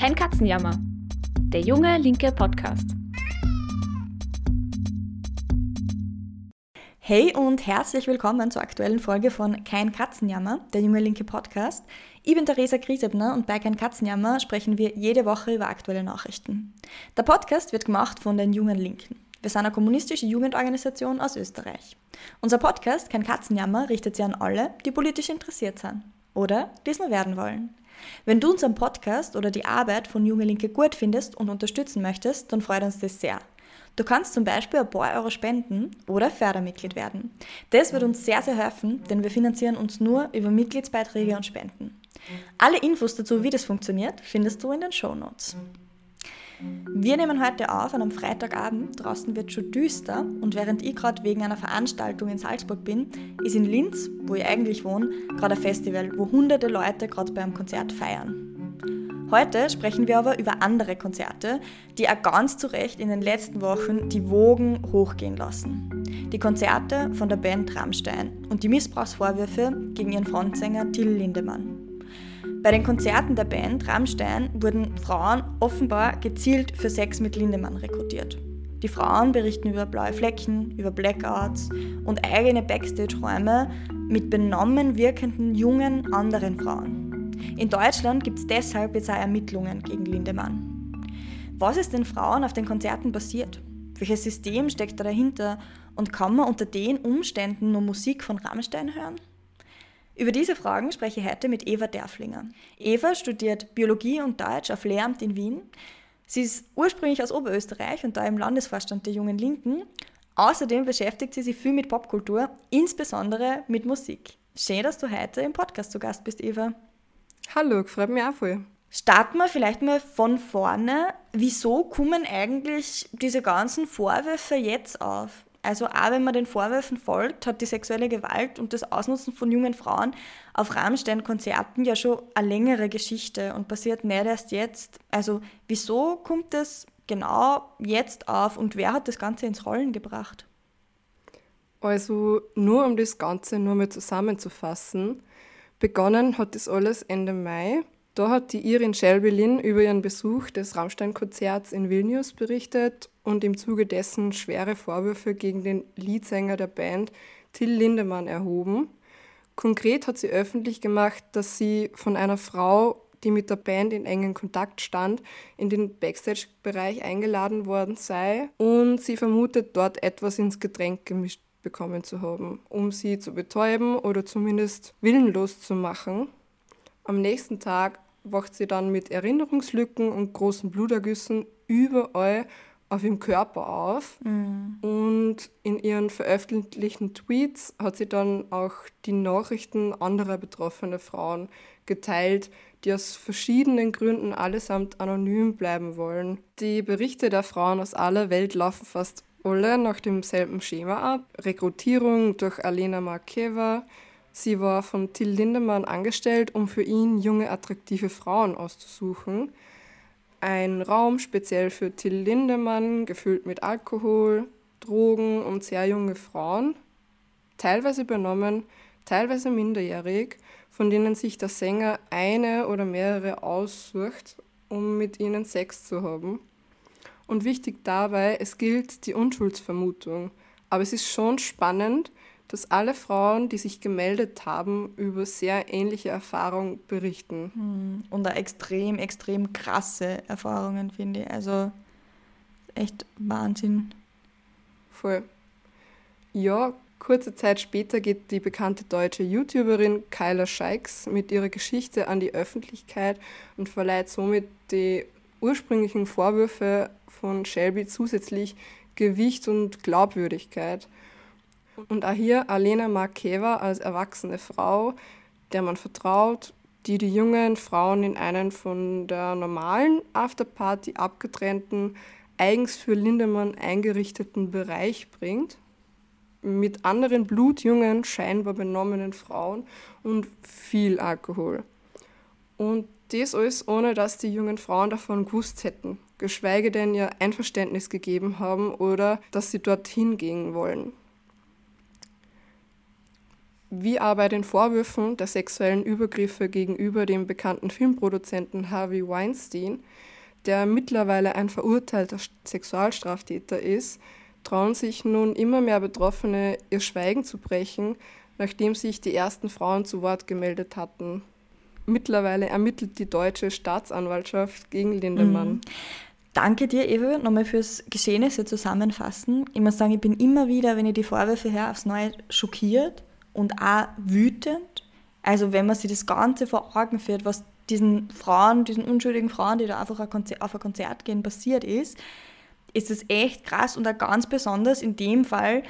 Kein Katzenjammer. Der junge linke Podcast. Hey und herzlich willkommen zur aktuellen Folge von Kein Katzenjammer, der junge linke Podcast. Ich bin Theresa Griesebner und bei Kein Katzenjammer sprechen wir jede Woche über aktuelle Nachrichten. Der Podcast wird gemacht von den jungen Linken. Wir sind eine kommunistische Jugendorganisation aus Österreich. Unser Podcast Kein Katzenjammer richtet sich an alle, die politisch interessiert sind oder die es nur werden wollen. Wenn du unseren Podcast oder die Arbeit von Junge Linke gut findest und unterstützen möchtest, dann freut uns das sehr. Du kannst zum Beispiel ein paar Euro spenden oder Fördermitglied werden. Das wird uns sehr, sehr helfen, denn wir finanzieren uns nur über Mitgliedsbeiträge und Spenden. Alle Infos dazu, wie das funktioniert, findest du in den Show Notes. Wir nehmen heute auf an einem Freitagabend. Draußen wird schon düster und während ich gerade wegen einer Veranstaltung in Salzburg bin, ist in Linz, wo ich eigentlich wohne, gerade ein Festival, wo hunderte Leute gerade beim Konzert feiern. Heute sprechen wir aber über andere Konzerte, die auch ganz zu Recht in den letzten Wochen die Wogen hochgehen lassen. Die Konzerte von der Band Rammstein und die Missbrauchsvorwürfe gegen ihren Frontsänger Till Lindemann. Bei den Konzerten der Band Rammstein wurden Frauen offenbar gezielt für Sex mit Lindemann rekrutiert. Die Frauen berichten über blaue Flecken, über Blackouts und eigene Backstage-Räume mit benommen wirkenden jungen anderen Frauen. In Deutschland gibt es deshalb jetzt auch Ermittlungen gegen Lindemann. Was ist den Frauen auf den Konzerten passiert? Welches System steckt da dahinter? Und kann man unter den Umständen nur Musik von Rammstein hören? Über diese Fragen spreche ich heute mit Eva Derflinger. Eva studiert Biologie und Deutsch auf Lehramt in Wien. Sie ist ursprünglich aus Oberösterreich und da im Landesvorstand der Jungen Linken. Außerdem beschäftigt sie sich viel mit Popkultur, insbesondere mit Musik. Schön, dass du heute im Podcast zu Gast bist, Eva. Hallo, freut mich auch voll. Starten wir vielleicht mal von vorne. Wieso kommen eigentlich diese ganzen Vorwürfe jetzt auf? Also auch wenn man den Vorwürfen folgt, hat die sexuelle Gewalt und das Ausnutzen von jungen Frauen auf Rammstein-Konzerten ja schon eine längere Geschichte und passiert nicht erst jetzt. Also wieso kommt das genau jetzt auf und wer hat das Ganze ins Rollen gebracht? Also nur um das Ganze nur mal zusammenzufassen, begonnen hat das alles Ende Mai da hat die Irin Shelby-Lynn über ihren Besuch des Rammstein-Konzerts in Vilnius berichtet und im Zuge dessen schwere Vorwürfe gegen den Leadsänger der Band Till Lindemann erhoben. Konkret hat sie öffentlich gemacht, dass sie von einer Frau, die mit der Band in engen Kontakt stand, in den Backstage-Bereich eingeladen worden sei und sie vermutet, dort etwas ins Getränk gemischt bekommen zu haben, um sie zu betäuben oder zumindest willenlos zu machen. Am nächsten Tag wacht sie dann mit Erinnerungslücken und großen Blutergüssen überall auf ihrem Körper auf. Mhm. Und in ihren veröffentlichten Tweets hat sie dann auch die Nachrichten anderer betroffener Frauen geteilt, die aus verschiedenen Gründen allesamt anonym bleiben wollen. Die Berichte der Frauen aus aller Welt laufen fast alle nach demselben Schema ab. Rekrutierung durch Alena Markeva, Sie war von Till Lindemann angestellt, um für ihn junge, attraktive Frauen auszusuchen. Ein Raum speziell für Till Lindemann, gefüllt mit Alkohol, Drogen und sehr junge Frauen, teilweise übernommen, teilweise minderjährig, von denen sich der Sänger eine oder mehrere aussucht, um mit ihnen Sex zu haben. Und wichtig dabei, es gilt die Unschuldsvermutung. Aber es ist schon spannend, dass alle Frauen, die sich gemeldet haben, über sehr ähnliche Erfahrungen berichten. Hm, und da extrem, extrem krasse Erfahrungen, finde ich. Also echt Wahnsinn. Voll. Ja, kurze Zeit später geht die bekannte deutsche YouTuberin Kyla Scheiks mit ihrer Geschichte an die Öffentlichkeit und verleiht somit die ursprünglichen Vorwürfe von Shelby zusätzlich Gewicht und Glaubwürdigkeit. Und auch hier Alena Markeva als erwachsene Frau, der man vertraut, die die jungen Frauen in einen von der normalen Afterparty abgetrennten, eigens für Lindemann eingerichteten Bereich bringt, mit anderen blutjungen, scheinbar benommenen Frauen und viel Alkohol. Und das alles ohne, dass die jungen Frauen davon gewusst hätten, geschweige denn ihr Einverständnis gegeben haben oder dass sie dorthin gehen wollen. Wie bei den Vorwürfen der sexuellen Übergriffe gegenüber dem bekannten Filmproduzenten Harvey Weinstein, der mittlerweile ein verurteilter Sexualstraftäter ist, trauen sich nun immer mehr Betroffene, ihr Schweigen zu brechen, nachdem sich die ersten Frauen zu Wort gemeldet hatten. Mittlerweile ermittelt die deutsche Staatsanwaltschaft gegen Lindemann. Mhm. Danke dir, Eva, nochmal fürs Geschehnisse zusammenfassen. Ich muss sagen, ich bin immer wieder, wenn ich die Vorwürfe höre, aufs Neue schockiert und auch wütend. Also wenn man sich das Ganze vor Augen führt, was diesen Frauen, diesen unschuldigen Frauen, die da einfach auf ein Konzert gehen, passiert ist, ist es echt krass und auch ganz besonders in dem Fall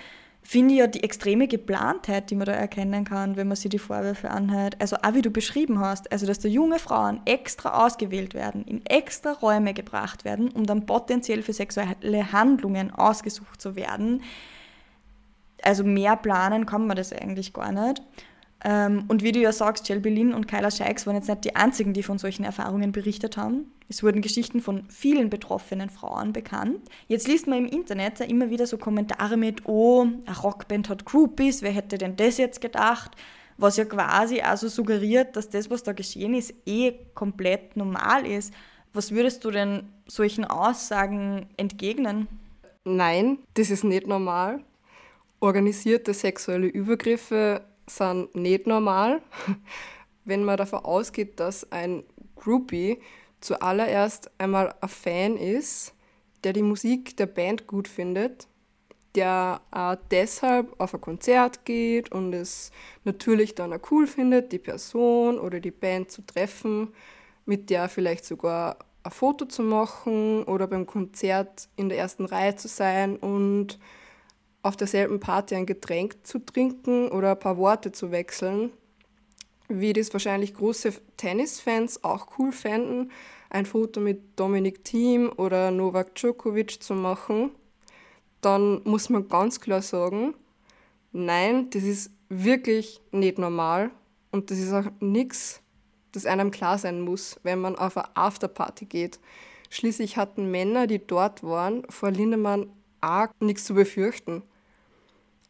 finde ich ja die extreme Geplantheit, die man da erkennen kann, wenn man sich die Vorwürfe anhört. Also auch wie du beschrieben hast, also dass da junge Frauen extra ausgewählt werden, in extra Räume gebracht werden, um dann potenziell für sexuelle Handlungen ausgesucht zu werden. Also mehr planen kann man das eigentlich gar nicht. Ähm, und wie du ja sagst, Shelby Lynn und Kyla Shikes waren jetzt nicht die einzigen, die von solchen Erfahrungen berichtet haben. Es wurden Geschichten von vielen betroffenen Frauen bekannt. Jetzt liest man im Internet immer wieder so Kommentare mit, oh, eine Rockband hat Groupies, wer hätte denn das jetzt gedacht? Was ja quasi also suggeriert, dass das, was da geschehen ist, eh komplett normal ist. Was würdest du denn solchen Aussagen entgegnen? Nein, das ist nicht normal. Organisierte sexuelle Übergriffe sind nicht normal. Wenn man davon ausgeht, dass ein Groupie zuallererst einmal ein Fan ist, der die Musik der Band gut findet, der auch deshalb auf ein Konzert geht und es natürlich dann auch cool findet, die Person oder die Band zu treffen, mit der vielleicht sogar ein Foto zu machen oder beim Konzert in der ersten Reihe zu sein und auf derselben Party ein Getränk zu trinken oder ein paar Worte zu wechseln, wie das wahrscheinlich große Tennisfans auch cool fänden, ein Foto mit Dominik Thiem oder Novak Djokovic zu machen, dann muss man ganz klar sagen, nein, das ist wirklich nicht normal und das ist auch nichts, das einem klar sein muss, wenn man auf eine Afterparty geht. Schließlich hatten Männer, die dort waren, vor Lindemann auch nichts zu befürchten.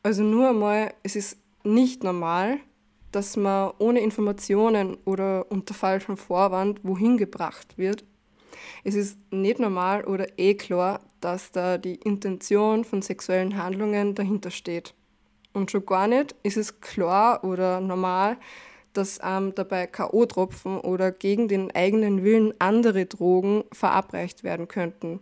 Also nur einmal, es ist nicht normal, dass man ohne Informationen oder unter falschem Vorwand wohin gebracht wird. Es ist nicht normal oder eh klar, dass da die Intention von sexuellen Handlungen dahinter steht. Und schon gar nicht ist es klar oder normal, dass ähm, dabei K.O.-Tropfen oder gegen den eigenen Willen andere Drogen verabreicht werden könnten.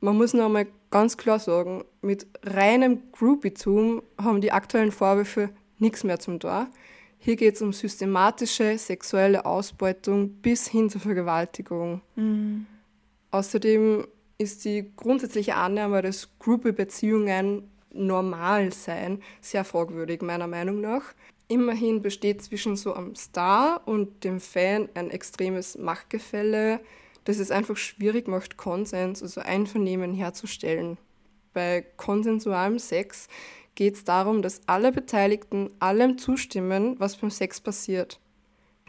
Man muss noch einmal ganz klar sagen, mit reinem Groupietum haben die aktuellen Vorwürfe nichts mehr zum Tor. Hier geht es um systematische sexuelle Ausbeutung bis hin zur Vergewaltigung. Mhm. Außerdem ist die grundsätzliche Annahme, dass Groupie-Beziehungen normal seien, sehr fragwürdig, meiner Meinung nach. Immerhin besteht zwischen so einem Star und dem Fan ein extremes Machtgefälle, dass es einfach schwierig macht, Konsens, also Einvernehmen herzustellen. Bei konsensualem Sex geht es darum, dass alle Beteiligten allem zustimmen, was beim Sex passiert.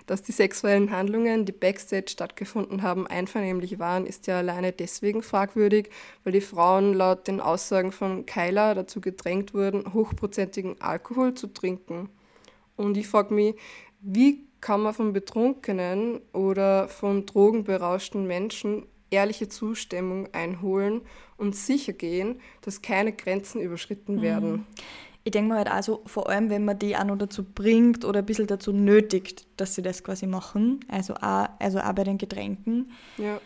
Dass die sexuellen Handlungen, die backstage stattgefunden haben, einvernehmlich waren, ist ja alleine deswegen fragwürdig, weil die Frauen laut den Aussagen von Kyla dazu gedrängt wurden, hochprozentigen Alkohol zu trinken. Und ich frage mich, wie kann man von betrunkenen oder von drogenberauschten Menschen ehrliche Zustimmung einholen und sicher gehen, dass keine Grenzen überschritten mhm. werden. Ich denke mal halt also, vor allem, wenn man die auch noch dazu bringt oder ein bisschen dazu nötigt, dass sie das quasi machen, also auch, also auch bei den Getränken. Ja.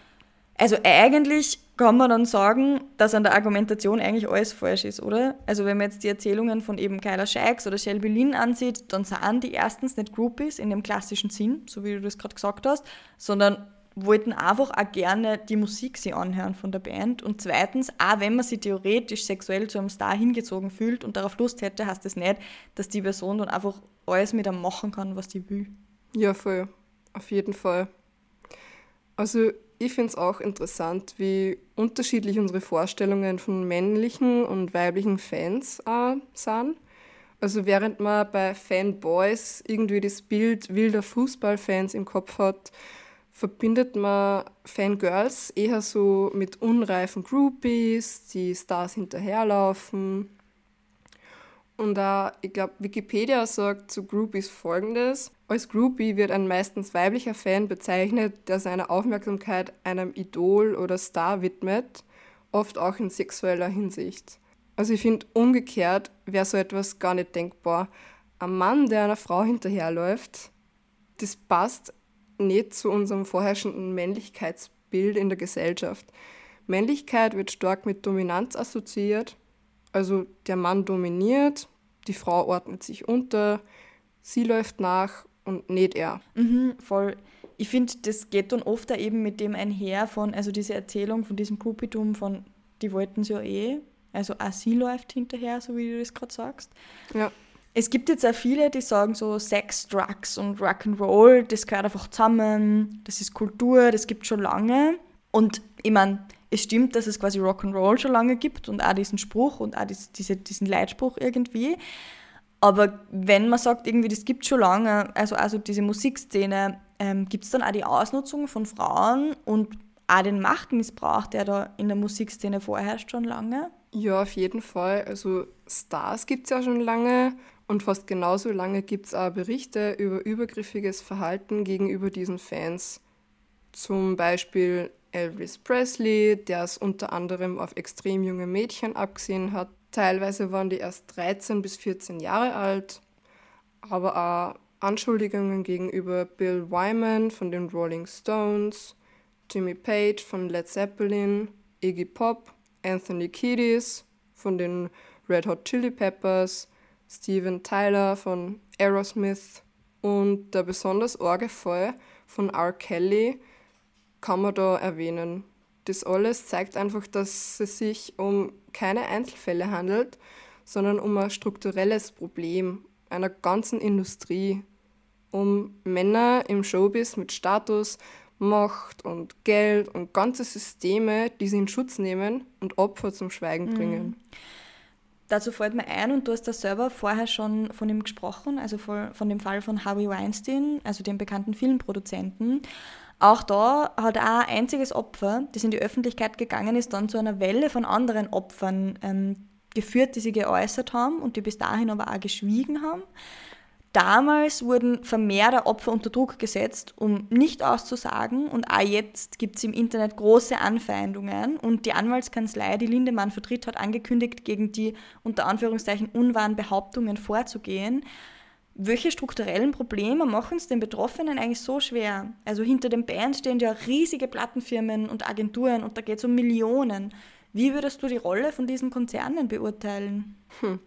Also eigentlich kann man dann sagen, dass an der Argumentation eigentlich alles falsch ist, oder? Also wenn man jetzt die Erzählungen von eben Kyla Shikes oder Shelby Lynn ansieht, dann sind die erstens nicht Groupies in dem klassischen Sinn, so wie du das gerade gesagt hast, sondern wollten einfach auch gerne die Musik sie anhören von der Band. Und zweitens, auch wenn man sich theoretisch sexuell zu einem Star hingezogen fühlt und darauf Lust hätte, heißt das nicht, dass die Person dann einfach alles mit einem machen kann, was die will. Ja, voll. Auf jeden Fall. Also ich finde es auch interessant, wie unterschiedlich unsere Vorstellungen von männlichen und weiblichen Fans äh, sind. Also während man bei Fanboys irgendwie das Bild wilder Fußballfans im Kopf hat, verbindet man Fangirls eher so mit unreifen Groupies, die Stars hinterherlaufen. Und da, ich glaube, Wikipedia sagt zu Groupies folgendes. Als Groupie wird ein meistens weiblicher Fan bezeichnet, der seine Aufmerksamkeit einem Idol oder Star widmet, oft auch in sexueller Hinsicht. Also ich finde umgekehrt wäre so etwas gar nicht denkbar. Ein Mann, der einer Frau hinterherläuft, das passt nicht zu unserem vorherrschenden Männlichkeitsbild in der Gesellschaft. Männlichkeit wird stark mit Dominanz assoziiert. Also der Mann dominiert, die Frau ordnet sich unter, sie läuft nach und nicht er. Mhm, voll. Ich finde, das geht dann oft da eben mit dem einher von, also diese Erzählung von diesem Groupitum von, die wollten es ja eh, also auch sie läuft hinterher, so wie du das gerade sagst. Ja. Es gibt jetzt auch viele, die sagen so Sex, Drugs und Rock'n'Roll, das gehört einfach zusammen, das ist Kultur, das gibt schon lange. Und ich meine, es stimmt, dass es quasi Rock'n'Roll schon lange gibt und auch diesen Spruch und auch diese, diesen Leitspruch irgendwie. Aber wenn man sagt, irgendwie, das gibt schon lange, also, also diese Musikszene, ähm, gibt es dann auch die Ausnutzung von Frauen und auch den Machtmissbrauch, der da in der Musikszene vorherrscht schon lange? Ja, auf jeden Fall. Also Stars gibt es ja schon lange und fast genauso lange gibt es auch Berichte über übergriffiges Verhalten gegenüber diesen Fans. Zum Beispiel Elvis Presley, der es unter anderem auf extrem junge Mädchen abgesehen hat. Teilweise waren die erst 13 bis 14 Jahre alt, aber auch Anschuldigungen gegenüber Bill Wyman von den Rolling Stones, Jimmy Page von Led Zeppelin, Iggy Pop, Anthony Kiedis von den Red Hot Chili Peppers, Steven Tyler von Aerosmith und der besonders arge von R. Kelly, kann man da erwähnen. Das alles zeigt einfach, dass es sich um keine Einzelfälle handelt, sondern um ein strukturelles Problem einer ganzen Industrie, um Männer im Showbiz mit Status, Macht und Geld und ganze Systeme, die sie in Schutz nehmen und Opfer zum Schweigen mhm. bringen. Mhm. Dazu fällt mir ein, und du hast da selber vorher schon von ihm gesprochen, also von dem Fall von Harvey Weinstein, also dem bekannten Filmproduzenten. Auch da hat ein einziges Opfer, das in die Öffentlichkeit gegangen ist, dann zu einer Welle von anderen Opfern ähm, geführt, die sie geäußert haben und die bis dahin aber auch geschwiegen haben. Damals wurden vermehrte Opfer unter Druck gesetzt, um nicht auszusagen und auch jetzt gibt es im Internet große Anfeindungen und die Anwaltskanzlei, die Lindemann vertritt, hat angekündigt, gegen die unter Anführungszeichen unwahren Behauptungen vorzugehen. Welche strukturellen Probleme machen es den Betroffenen eigentlich so schwer? Also hinter den Bands stehen ja riesige Plattenfirmen und Agenturen und da geht es um Millionen. Wie würdest du die Rolle von diesen Konzernen beurteilen? Hm.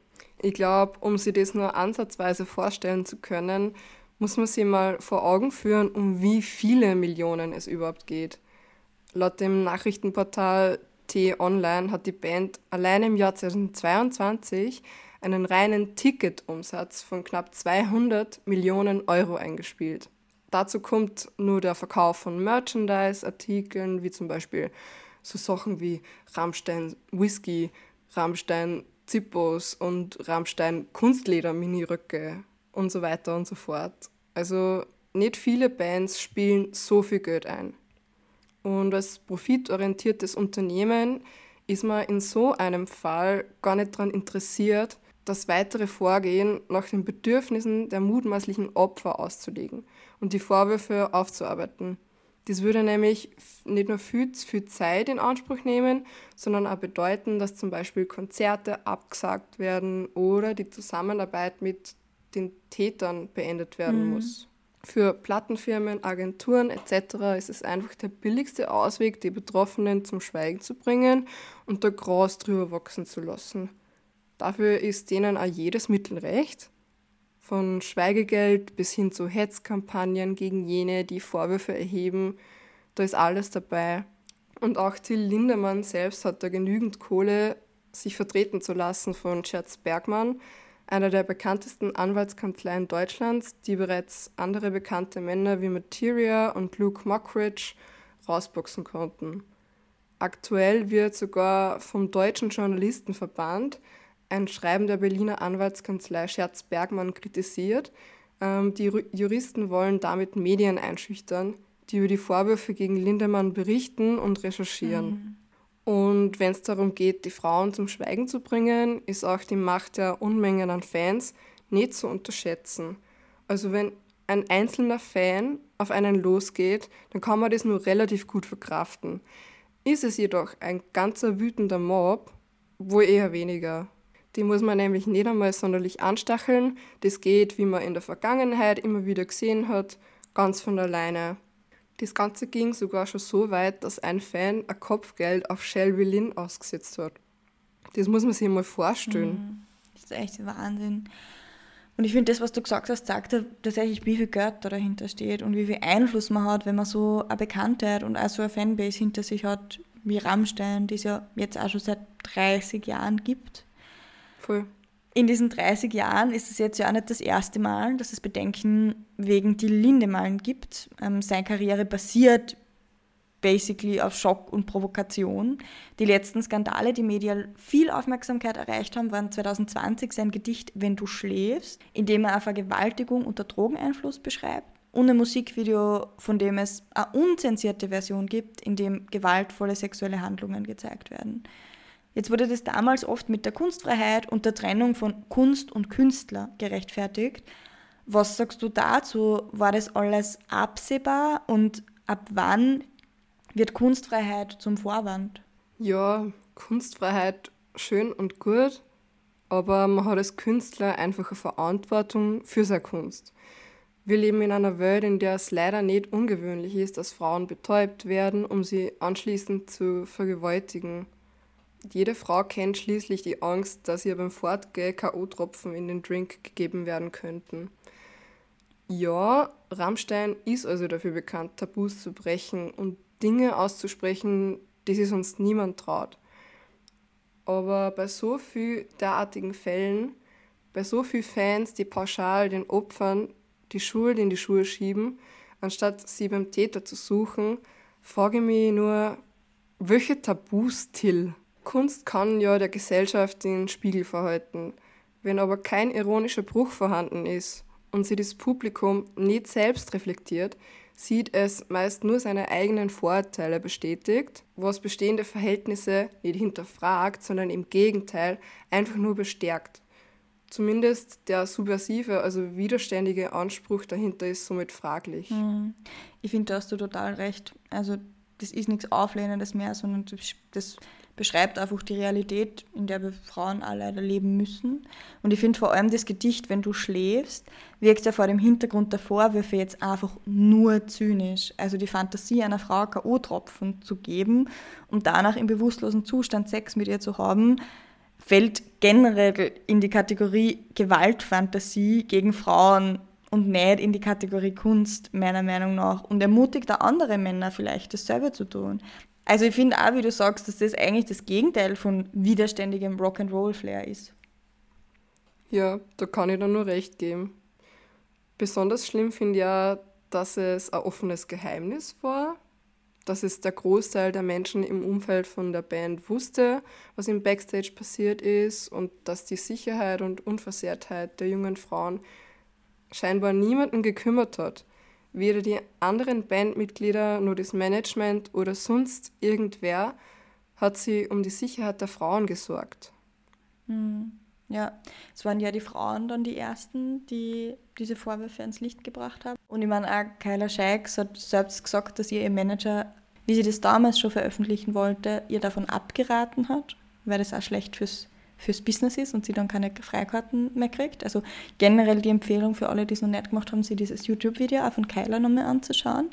Ich glaube, um sich das nur ansatzweise vorstellen zu können, muss man sich mal vor Augen führen, um wie viele Millionen es überhaupt geht. Laut dem Nachrichtenportal T-Online hat die Band allein im Jahr 2022 einen reinen Ticketumsatz von knapp 200 Millionen Euro eingespielt. Dazu kommt nur der Verkauf von Merchandise-Artikeln, wie zum Beispiel so Sachen wie Rammstein Whisky, Rammstein Zippos und Rammstein Kunstleder-Miniröcke und so weiter und so fort. Also nicht viele Bands spielen so viel Geld ein. Und als profitorientiertes Unternehmen ist man in so einem Fall gar nicht daran interessiert, das weitere Vorgehen nach den Bedürfnissen der mutmaßlichen Opfer auszulegen und die Vorwürfe aufzuarbeiten. Das würde nämlich nicht nur viel, viel Zeit in Anspruch nehmen, sondern auch bedeuten, dass zum Beispiel Konzerte abgesagt werden oder die Zusammenarbeit mit den Tätern beendet werden mhm. muss. Für Plattenfirmen, Agenturen etc. ist es einfach der billigste Ausweg, die Betroffenen zum Schweigen zu bringen und da Gras drüber wachsen zu lassen. Dafür ist denen auch jedes Mittel recht. Von Schweigegeld bis hin zu Hetzkampagnen gegen jene, die Vorwürfe erheben, da ist alles dabei. Und auch Till Lindemann selbst hat da genügend Kohle, sich vertreten zu lassen von Scherz Bergmann, einer der bekanntesten Anwaltskanzleien Deutschlands, die bereits andere bekannte Männer wie Materia und Luke Mockridge rausboxen konnten. Aktuell wird sogar vom Deutschen Journalistenverband ein Schreiben der Berliner Anwaltskanzlei Scherz Bergmann kritisiert. Ähm, die Juristen wollen damit Medien einschüchtern, die über die Vorwürfe gegen Lindemann berichten und recherchieren. Mhm. Und wenn es darum geht, die Frauen zum Schweigen zu bringen, ist auch die Macht der Unmengen an Fans nicht zu unterschätzen. Also wenn ein einzelner Fan auf einen losgeht, dann kann man das nur relativ gut verkraften. Ist es jedoch ein ganzer wütender Mob, wohl eher weniger. Die muss man nämlich nicht einmal sonderlich anstacheln. Das geht, wie man in der Vergangenheit immer wieder gesehen hat, ganz von alleine. Das Ganze ging sogar schon so weit, dass ein Fan ein Kopfgeld auf Shelby Lynn ausgesetzt hat. Das muss man sich mal vorstellen. Mhm. Das ist echt Wahnsinn. Und ich finde, das, was du gesagt hast, zeigt tatsächlich, wie viel Geld da dahinter steht und wie viel Einfluss man hat, wenn man so eine Bekanntheit und auch so eine Fanbase hinter sich hat, wie Rammstein, die es ja jetzt auch schon seit 30 Jahren gibt. Voll. In diesen 30 Jahren ist es jetzt ja auch nicht das erste Mal, dass es Bedenken wegen die Lindemalen gibt. Ähm, seine Karriere basiert basically auf Schock und Provokation. Die letzten Skandale, die medial viel Aufmerksamkeit erreicht haben, waren 2020 sein Gedicht Wenn du schläfst, in dem er eine Vergewaltigung unter Drogeneinfluss beschreibt und ein Musikvideo, von dem es eine unzensierte Version gibt, in dem gewaltvolle sexuelle Handlungen gezeigt werden. Jetzt wurde das damals oft mit der Kunstfreiheit und der Trennung von Kunst und Künstler gerechtfertigt. Was sagst du dazu? War das alles absehbar und ab wann wird Kunstfreiheit zum Vorwand? Ja, Kunstfreiheit schön und gut, aber man hat als Künstler einfach eine Verantwortung für seine Kunst. Wir leben in einer Welt, in der es leider nicht ungewöhnlich ist, dass Frauen betäubt werden, um sie anschließend zu vergewaltigen. Jede Frau kennt schließlich die Angst, dass ihr beim Fortgehen K.O.-Tropfen in den Drink gegeben werden könnten. Ja, Rammstein ist also dafür bekannt, Tabus zu brechen und Dinge auszusprechen, die sich sonst niemand traut. Aber bei so vielen derartigen Fällen, bei so vielen Fans, die pauschal den Opfern die Schuld in die Schuhe schieben, anstatt sie beim Täter zu suchen, frage ich mich nur, welche Tabus Till? Kunst kann ja der Gesellschaft den Spiegel verhalten. Wenn aber kein ironischer Bruch vorhanden ist und sie das Publikum nicht selbst reflektiert, sieht es meist nur seine eigenen Vorurteile bestätigt, was bestehende Verhältnisse nicht hinterfragt, sondern im Gegenteil einfach nur bestärkt. Zumindest der subversive, also widerständige Anspruch dahinter ist somit fraglich. Mhm. Ich finde, da hast du total recht. Also das ist nichts Auflehnendes mehr, sondern das beschreibt einfach die Realität, in der wir Frauen alle leider leben müssen. Und ich finde vor allem das Gedicht, wenn du schläfst, wirkt ja vor dem Hintergrund der Vorwürfe jetzt einfach nur zynisch. Also die Fantasie einer Frau K.O.-Tropfen zu geben und danach im bewusstlosen Zustand Sex mit ihr zu haben, fällt generell in die Kategorie Gewaltfantasie gegen Frauen und nicht in die Kategorie Kunst, meiner Meinung nach, und ermutigt auch andere Männer vielleicht dasselbe zu tun. Also ich finde auch, wie du sagst, dass das eigentlich das Gegenteil von widerständigem Rock'n'Roll-Flair ist. Ja, da kann ich dann nur recht geben. Besonders schlimm finde ich ja, dass es ein offenes Geheimnis war, dass es der Großteil der Menschen im Umfeld von der Band wusste, was im Backstage passiert ist und dass die Sicherheit und Unversehrtheit der jungen Frauen scheinbar niemanden gekümmert hat weder die anderen Bandmitglieder, nur das Management oder sonst irgendwer hat sie um die Sicherheit der Frauen gesorgt. Hm. Ja, es waren ja die Frauen dann die ersten, die diese Vorwürfe ans Licht gebracht haben. Und ich meine, auch Kyla Scheiks hat selbst gesagt, dass ihr Manager, wie sie das damals schon veröffentlichen wollte, ihr davon abgeraten hat, weil das auch schlecht fürs fürs Business ist und sie dann keine Freikarten mehr kriegt. Also generell die Empfehlung für alle, die es noch nicht gemacht haben, sich dieses YouTube-Video auch von Kyla nochmal anzuschauen.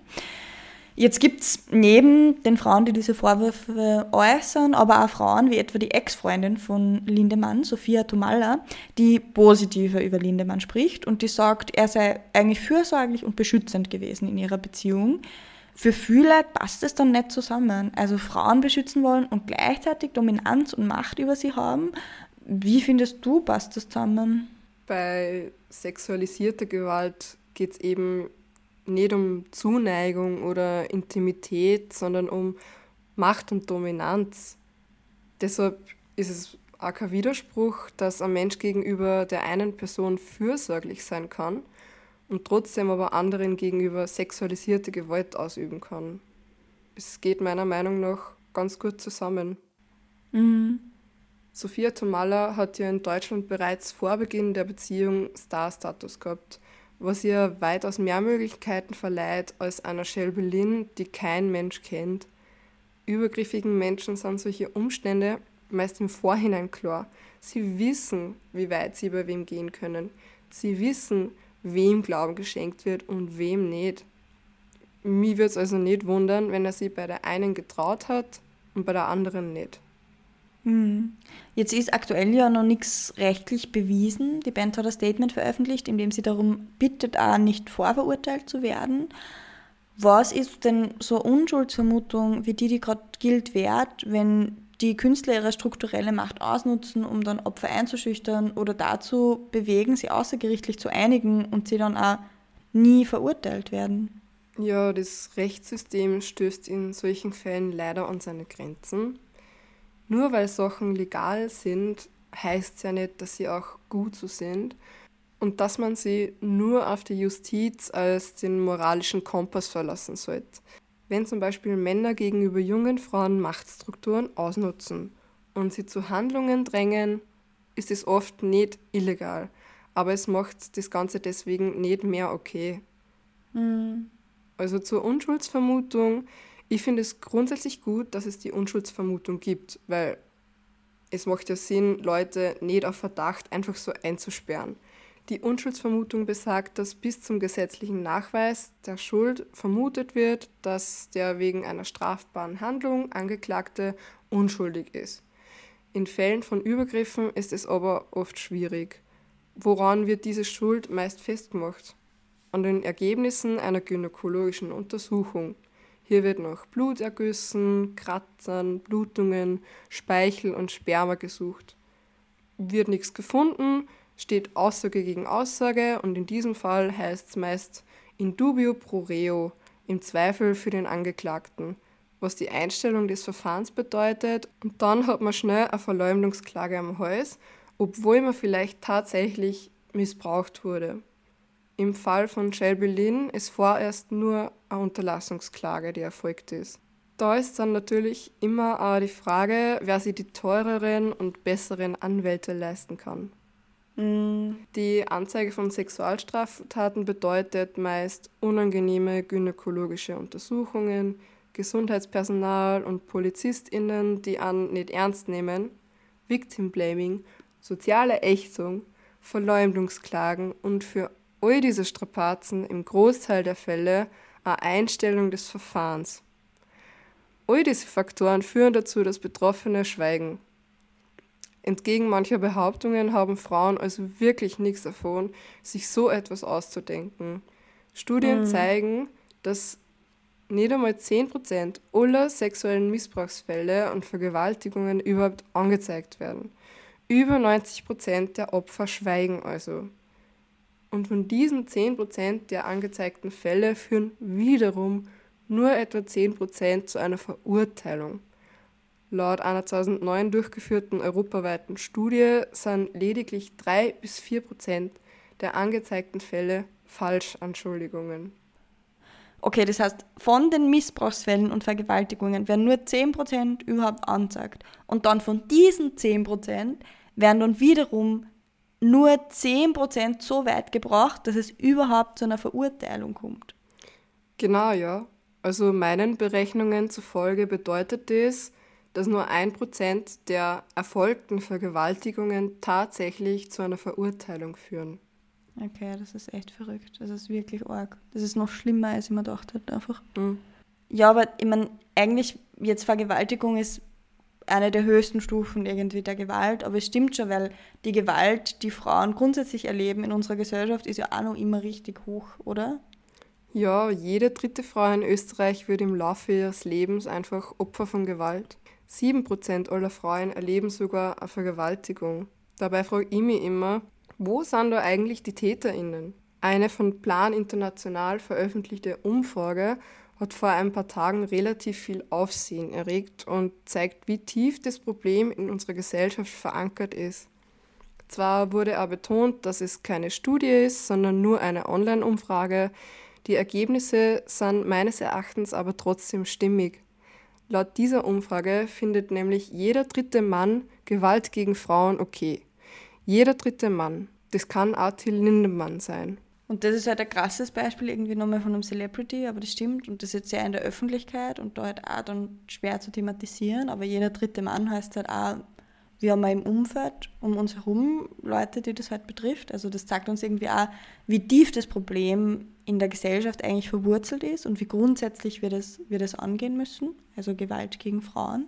Jetzt gibt es neben den Frauen, die diese Vorwürfe äußern, aber auch Frauen wie etwa die Ex-Freundin von Lindemann, Sophia Tomalla, die positiver über Lindemann spricht und die sagt, er sei eigentlich fürsorglich und beschützend gewesen in ihrer Beziehung. Für viele passt es dann nicht zusammen. Also Frauen beschützen wollen und gleichzeitig Dominanz und Macht über sie haben. Wie findest du, passt das zusammen? Bei sexualisierter Gewalt geht es eben nicht um Zuneigung oder Intimität, sondern um Macht und Dominanz. Deshalb ist es auch kein Widerspruch, dass ein Mensch gegenüber der einen Person fürsorglich sein kann und trotzdem aber anderen gegenüber sexualisierte Gewalt ausüben kann. Es geht meiner Meinung nach ganz gut zusammen. Mhm. Sophia Tomalla hat ja in Deutschland bereits vor Beginn der Beziehung Star-Status gehabt, was ihr weitaus mehr Möglichkeiten verleiht als einer Shelby Lynn, die kein Mensch kennt. Übergriffigen Menschen sind solche Umstände meist im Vorhinein klar. Sie wissen, wie weit sie bei wem gehen können. Sie wissen, wem Glauben geschenkt wird und wem nicht. Mich würde es also nicht wundern, wenn er sie bei der einen getraut hat und bei der anderen nicht. Hm. Jetzt ist aktuell ja noch nichts rechtlich bewiesen. Die Band hat ein Statement veröffentlicht, in dem sie darum bittet, auch nicht vorverurteilt zu werden. Was ist denn so eine Unschuldsvermutung, wie die, die gerade gilt, wert, wenn die Künstler ihre strukturelle Macht ausnutzen, um dann Opfer einzuschüchtern oder dazu bewegen, sie außergerichtlich zu einigen und sie dann auch nie verurteilt werden? Ja, das Rechtssystem stößt in solchen Fällen leider an seine Grenzen. Nur weil Sachen legal sind, heißt es ja nicht, dass sie auch gut so sind und dass man sie nur auf die Justiz als den moralischen Kompass verlassen sollte. Wenn zum Beispiel Männer gegenüber jungen Frauen Machtstrukturen ausnutzen und sie zu Handlungen drängen, ist es oft nicht illegal, aber es macht das Ganze deswegen nicht mehr okay. Mhm. Also zur Unschuldsvermutung ich finde es grundsätzlich gut, dass es die Unschuldsvermutung gibt, weil es macht ja Sinn, Leute nicht auf Verdacht einfach so einzusperren. Die Unschuldsvermutung besagt, dass bis zum gesetzlichen Nachweis der Schuld vermutet wird, dass der wegen einer strafbaren Handlung Angeklagte unschuldig ist. In Fällen von Übergriffen ist es aber oft schwierig. Woran wird diese Schuld meist festgemacht? An den Ergebnissen einer gynäkologischen Untersuchung. Hier wird nach Blutergüssen, Kratzern, Blutungen, Speichel und Sperma gesucht. Wird nichts gefunden, steht Aussage gegen Aussage und in diesem Fall heißt es meist in dubio pro reo, im Zweifel für den Angeklagten, was die Einstellung des Verfahrens bedeutet und dann hat man schnell eine Verleumdungsklage am Hals, obwohl man vielleicht tatsächlich missbraucht wurde. Im Fall von Shelby Lynn ist vorerst nur eine Unterlassungsklage, die erfolgt ist. Da ist dann natürlich immer auch die Frage, wer sich die teureren und besseren Anwälte leisten kann. Mm. Die Anzeige von Sexualstraftaten bedeutet meist unangenehme gynäkologische Untersuchungen, Gesundheitspersonal und PolizistInnen, die an nicht ernst nehmen, Victim Blaming, soziale Ächtung, Verleumdungsklagen und für all diese Strapazen im Großteil der Fälle eine Einstellung des Verfahrens. All diese Faktoren führen dazu, dass Betroffene schweigen. Entgegen mancher Behauptungen haben Frauen also wirklich nichts davon, sich so etwas auszudenken. Studien mhm. zeigen, dass nicht einmal 10% aller sexuellen Missbrauchsfälle und Vergewaltigungen überhaupt angezeigt werden. Über 90% der Opfer schweigen also. Und von diesen 10% der angezeigten Fälle führen wiederum nur etwa 10% zu einer Verurteilung. Laut einer 2009 durchgeführten europaweiten Studie sind lediglich 3 bis 4% der angezeigten Fälle Falschanschuldigungen. Okay, das heißt, von den Missbrauchsfällen und Vergewaltigungen werden nur 10% überhaupt angezeigt. Und dann von diesen 10% werden dann wiederum nur 10% so weit gebracht, dass es überhaupt zu einer Verurteilung kommt. Genau, ja. Also meinen Berechnungen zufolge bedeutet das, dass nur ein Prozent der erfolgten Vergewaltigungen tatsächlich zu einer Verurteilung führen. Okay, das ist echt verrückt. Das ist wirklich arg. Das ist noch schlimmer, als ich mir gedacht hätte, einfach. Mhm. Ja, aber ich meine, eigentlich jetzt Vergewaltigung ist eine der höchsten Stufen irgendwie der Gewalt. Aber es stimmt schon, weil die Gewalt, die Frauen grundsätzlich erleben in unserer Gesellschaft, ist ja auch noch immer richtig hoch, oder? Ja, jede dritte Frau in Österreich wird im Laufe ihres Lebens einfach Opfer von Gewalt. Sieben Prozent aller Frauen erleben sogar eine Vergewaltigung. Dabei frage ich mich immer, wo sind da eigentlich die TäterInnen? Eine von Plan International veröffentlichte Umfrage hat vor ein paar Tagen relativ viel Aufsehen erregt und zeigt, wie tief das Problem in unserer Gesellschaft verankert ist. Zwar wurde aber betont, dass es keine Studie ist, sondern nur eine Online-Umfrage. Die Ergebnisse sind meines Erachtens aber trotzdem stimmig. Laut dieser Umfrage findet nämlich jeder dritte Mann Gewalt gegen Frauen okay. Jeder dritte Mann. Das kann auch Till Lindemann sein. Und das ist halt ein krasses Beispiel irgendwie nochmal von einem Celebrity, aber das stimmt und das ist jetzt sehr in der Öffentlichkeit und da halt auch dann schwer zu thematisieren, aber jeder dritte Mann heißt halt auch, wir haben im Umfeld um uns herum Leute, die das halt betrifft. Also das zeigt uns irgendwie auch, wie tief das Problem in der Gesellschaft eigentlich verwurzelt ist und wie grundsätzlich wir das, wir das angehen müssen, also Gewalt gegen Frauen.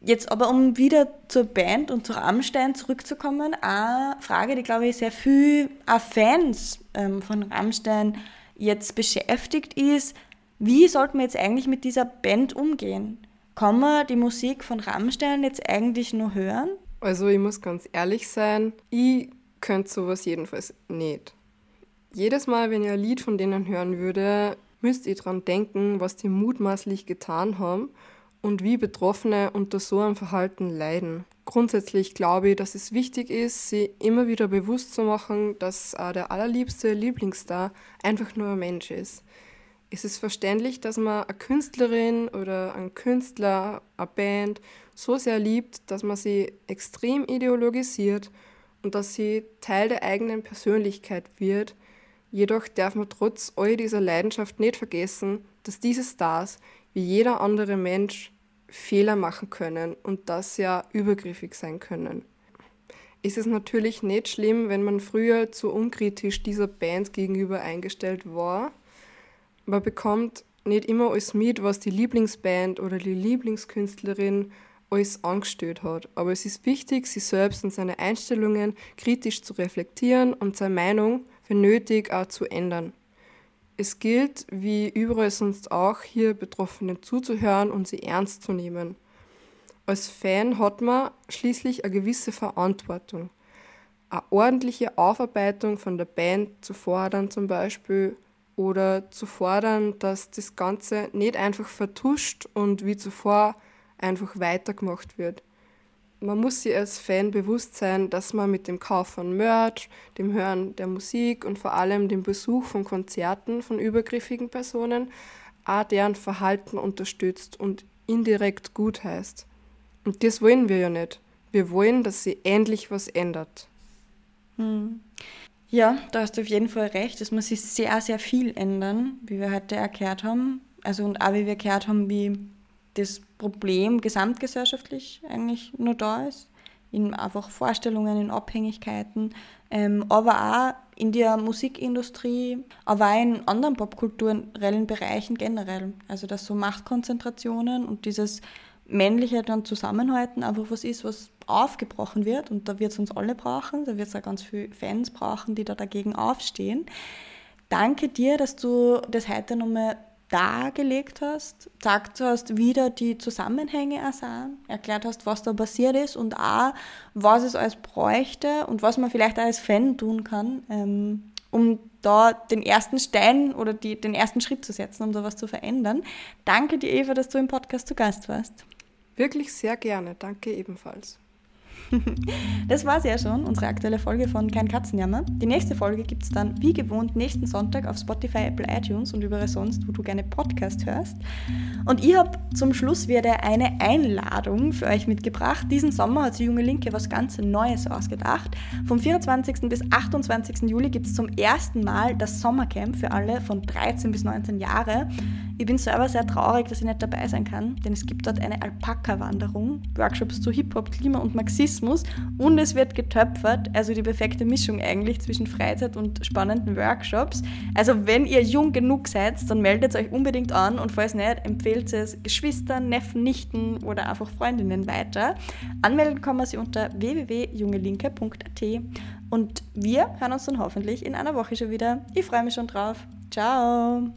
Jetzt aber, um wieder zur Band und zu Rammstein zurückzukommen, eine Frage, die, glaube ich, sehr viel Fans ähm, von Rammstein jetzt beschäftigt ist, wie sollten wir jetzt eigentlich mit dieser Band umgehen? Kann man die Musik von Rammstein jetzt eigentlich nur hören? Also ich muss ganz ehrlich sein, ich könnte sowas jedenfalls nicht. Jedes Mal, wenn ich ein Lied von denen hören würde, müsste ich daran denken, was die mutmaßlich getan haben und wie Betroffene unter so einem Verhalten leiden. Grundsätzlich glaube ich, dass es wichtig ist, sie immer wieder bewusst zu machen, dass der allerliebste Lieblingsstar einfach nur ein Mensch ist. Es ist verständlich, dass man eine Künstlerin oder einen Künstler, eine Band so sehr liebt, dass man sie extrem ideologisiert und dass sie Teil der eigenen Persönlichkeit wird. Jedoch darf man trotz all dieser Leidenschaft nicht vergessen, dass diese Stars wie jeder andere Mensch Fehler machen können und das ja übergriffig sein können. Es ist natürlich nicht schlimm, wenn man früher zu unkritisch dieser Band gegenüber eingestellt war. Man bekommt nicht immer alles mit, was die Lieblingsband oder die Lieblingskünstlerin alles angestellt hat. Aber es ist wichtig, sich selbst und seine Einstellungen kritisch zu reflektieren und seine Meinung, wenn nötig, auch zu ändern. Es gilt, wie überall sonst auch, hier Betroffenen zuzuhören und sie ernst zu nehmen. Als Fan hat man schließlich eine gewisse Verantwortung. Eine ordentliche Aufarbeitung von der Band zu fordern zum Beispiel oder zu fordern, dass das Ganze nicht einfach vertuscht und wie zuvor einfach weitergemacht wird man muss sich als Fan bewusst sein, dass man mit dem Kauf von Merch, dem Hören der Musik und vor allem dem Besuch von Konzerten von übergriffigen Personen auch deren Verhalten unterstützt und indirekt gut heißt. Und das wollen wir ja nicht. Wir wollen, dass sie endlich was ändert. Hm. Ja, da hast du auf jeden Fall recht. Es muss sich sehr, sehr viel ändern, wie wir heute erklärt haben. Also und auch wie wir erklärt haben, wie das Problem gesamtgesellschaftlich eigentlich nur da ist, in einfach Vorstellungen, in Abhängigkeiten, ähm, aber auch in der Musikindustrie, aber auch in anderen popkulturellen Bereichen generell. Also dass so Machtkonzentrationen und dieses männliche dann Zusammenhalten einfach was ist, was aufgebrochen wird und da wird es uns alle brauchen, da wird es auch ganz viele Fans brauchen, die da dagegen aufstehen. Danke dir, dass du das heute nochmal dargelegt hast, gesagt hast, wie da die Zusammenhänge sind, erklärt hast, was da passiert ist und auch, was es alles bräuchte und was man vielleicht als Fan tun kann, ähm, um da den ersten Stein oder die, den ersten Schritt zu setzen, um da was zu verändern. Danke dir, Eva, dass du im Podcast zu Gast warst. Wirklich sehr gerne. Danke ebenfalls. Das war es ja schon, unsere aktuelle Folge von Kein Katzenjammer. Die nächste Folge gibt es dann wie gewohnt nächsten Sonntag auf Spotify, Apple, iTunes und überall sonst, wo du gerne Podcast hörst. Und ich habe zum Schluss wieder eine Einladung für euch mitgebracht. Diesen Sommer hat die Junge Linke was ganz Neues ausgedacht. Vom 24. bis 28. Juli gibt es zum ersten Mal das Sommercamp für alle von 13 bis 19 Jahre. Ich bin selber sehr traurig, dass ich nicht dabei sein kann, denn es gibt dort eine Alpaka-Wanderung, Workshops zu Hip-Hop, Klima und Marxismus und es wird getöpfert, also die perfekte Mischung eigentlich zwischen Freizeit und spannenden Workshops. Also wenn ihr jung genug seid, dann meldet euch unbedingt an und falls nicht, empfehlt es Geschwistern, Neffen, Nichten oder einfach Freundinnen weiter. Anmelden kann man sie unter www.jungelinke.at und wir hören uns dann hoffentlich in einer Woche schon wieder. Ich freue mich schon drauf. Ciao!